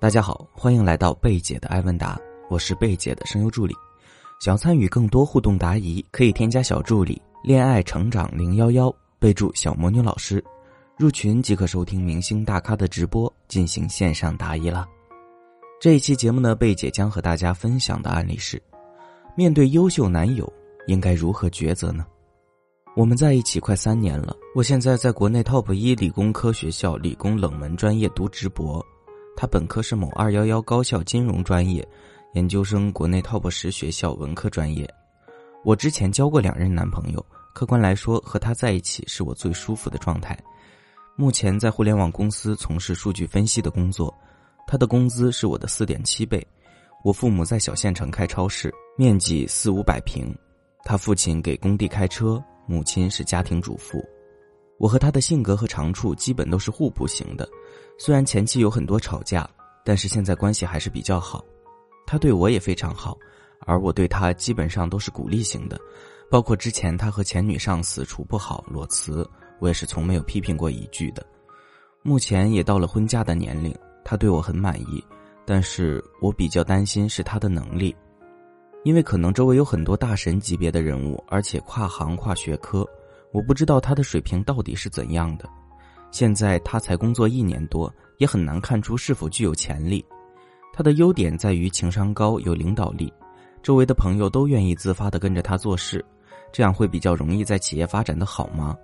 大家好，欢迎来到贝姐的爱问答，我是贝姐的声优助理。想要参与更多互动答疑，可以添加小助理“恋爱成长零幺幺”，备注“小魔女老师”，入群即可收听明星大咖的直播，进行线上答疑啦。这一期节目呢，贝姐将和大家分享的案例是：面对优秀男友，应该如何抉择呢？我们在一起快三年了，我现在在国内 TOP 一理工科学校理工冷门专业读直博。他本科是某二幺幺高校金融专业，研究生国内 TOP 十学校文科专业。我之前交过两任男朋友，客观来说，和他在一起是我最舒服的状态。目前在互联网公司从事数据分析的工作，他的工资是我的四点七倍。我父母在小县城开超市，面积四五百平。他父亲给工地开车，母亲是家庭主妇。我和他的性格和长处基本都是互补型的。虽然前期有很多吵架，但是现在关系还是比较好。他对我也非常好，而我对他基本上都是鼓励型的。包括之前他和前女上司处不好裸辞，我也是从没有批评过一句的。目前也到了婚嫁的年龄，他对我很满意，但是我比较担心是他的能力，因为可能周围有很多大神级别的人物，而且跨行跨学科，我不知道他的水平到底是怎样的。现在他才工作一年多，也很难看出是否具有潜力。他的优点在于情商高、有领导力，周围的朋友都愿意自发的跟着他做事，这样会比较容易在企业发展的好吗？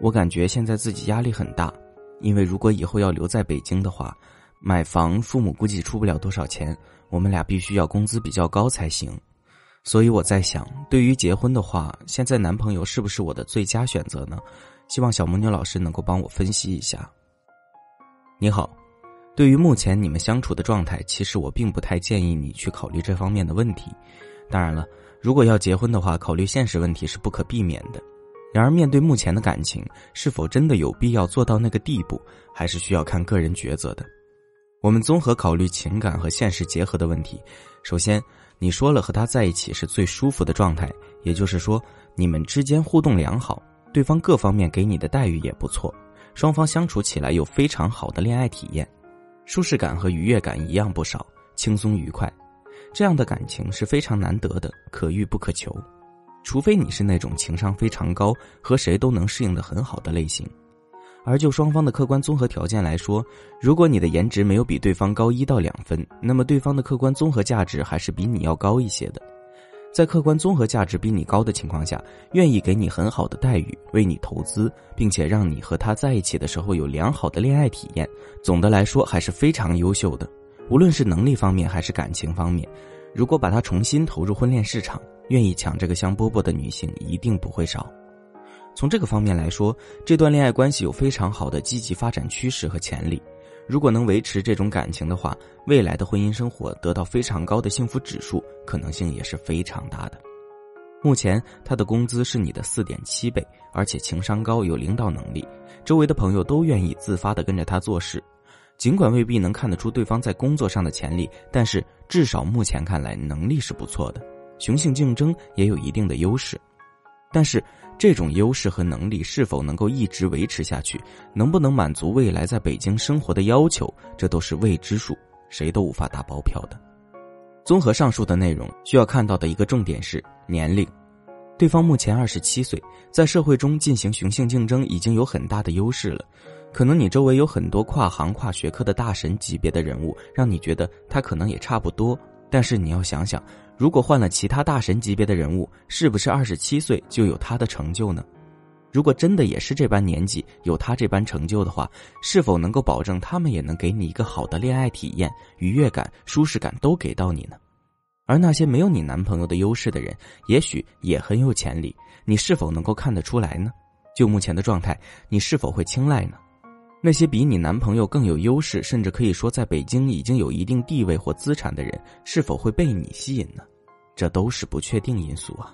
我感觉现在自己压力很大，因为如果以后要留在北京的话，买房父母估计出不了多少钱，我们俩必须要工资比较高才行。所以我在想，对于结婚的话，现在男朋友是不是我的最佳选择呢？希望小魔女老师能够帮我分析一下。你好，对于目前你们相处的状态，其实我并不太建议你去考虑这方面的问题。当然了，如果要结婚的话，考虑现实问题是不可避免的。然而，面对目前的感情，是否真的有必要做到那个地步，还是需要看个人抉择的。我们综合考虑情感和现实结合的问题。首先，你说了和他在一起是最舒服的状态，也就是说，你们之间互动良好。对方各方面给你的待遇也不错，双方相处起来有非常好的恋爱体验，舒适感和愉悦感一样不少，轻松愉快，这样的感情是非常难得的，可遇不可求。除非你是那种情商非常高，和谁都能适应的很好的类型。而就双方的客观综合条件来说，如果你的颜值没有比对方高一到两分，那么对方的客观综合价值还是比你要高一些的。在客观综合价值比你高的情况下，愿意给你很好的待遇，为你投资，并且让你和他在一起的时候有良好的恋爱体验，总的来说还是非常优秀的。无论是能力方面还是感情方面，如果把他重新投入婚恋市场，愿意抢这个香饽饽的女性一定不会少。从这个方面来说，这段恋爱关系有非常好的积极发展趋势和潜力。如果能维持这种感情的话，未来的婚姻生活得到非常高的幸福指数，可能性也是非常大的。目前他的工资是你的四点七倍，而且情商高，有领导能力，周围的朋友都愿意自发的跟着他做事。尽管未必能看得出对方在工作上的潜力，但是至少目前看来能力是不错的，雄性竞争也有一定的优势。但是。这种优势和能力是否能够一直维持下去，能不能满足未来在北京生活的要求，这都是未知数，谁都无法打包票的。综合上述的内容，需要看到的一个重点是年龄。对方目前二十七岁，在社会中进行雄性竞争已经有很大的优势了。可能你周围有很多跨行跨学科的大神级别的人物，让你觉得他可能也差不多。但是你要想想。如果换了其他大神级别的人物，是不是二十七岁就有他的成就呢？如果真的也是这般年纪，有他这般成就的话，是否能够保证他们也能给你一个好的恋爱体验、愉悦感、舒适感都给到你呢？而那些没有你男朋友的优势的人，也许也很有潜力，你是否能够看得出来呢？就目前的状态，你是否会青睐呢？那些比你男朋友更有优势，甚至可以说在北京已经有一定地位或资产的人，是否会被你吸引呢？这都是不确定因素啊。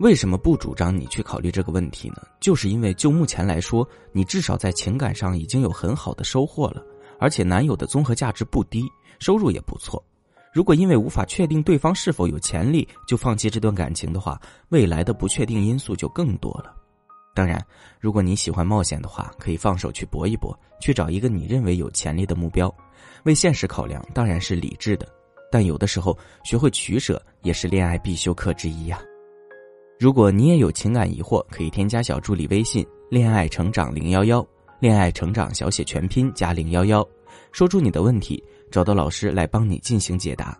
为什么不主张你去考虑这个问题呢？就是因为就目前来说，你至少在情感上已经有很好的收获了，而且男友的综合价值不低，收入也不错。如果因为无法确定对方是否有潜力就放弃这段感情的话，未来的不确定因素就更多了。当然，如果你喜欢冒险的话，可以放手去搏一搏，去找一个你认为有潜力的目标。为现实考量当然是理智的，但有的时候学会取舍也是恋爱必修课之一呀。如果你也有情感疑惑，可以添加小助理微信“恋爱成长零幺幺”，恋爱成长小写全拼加零幺幺，说出你的问题，找到老师来帮你进行解答。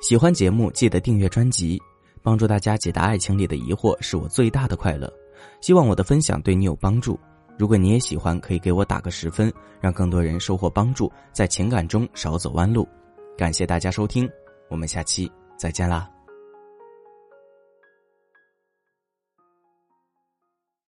喜欢节目记得订阅专辑，帮助大家解答爱情里的疑惑是我最大的快乐。希望我的分享对你有帮助。如果你也喜欢，可以给我打个十分，让更多人收获帮助，在情感中少走弯路。感谢大家收听，我们下期再见啦。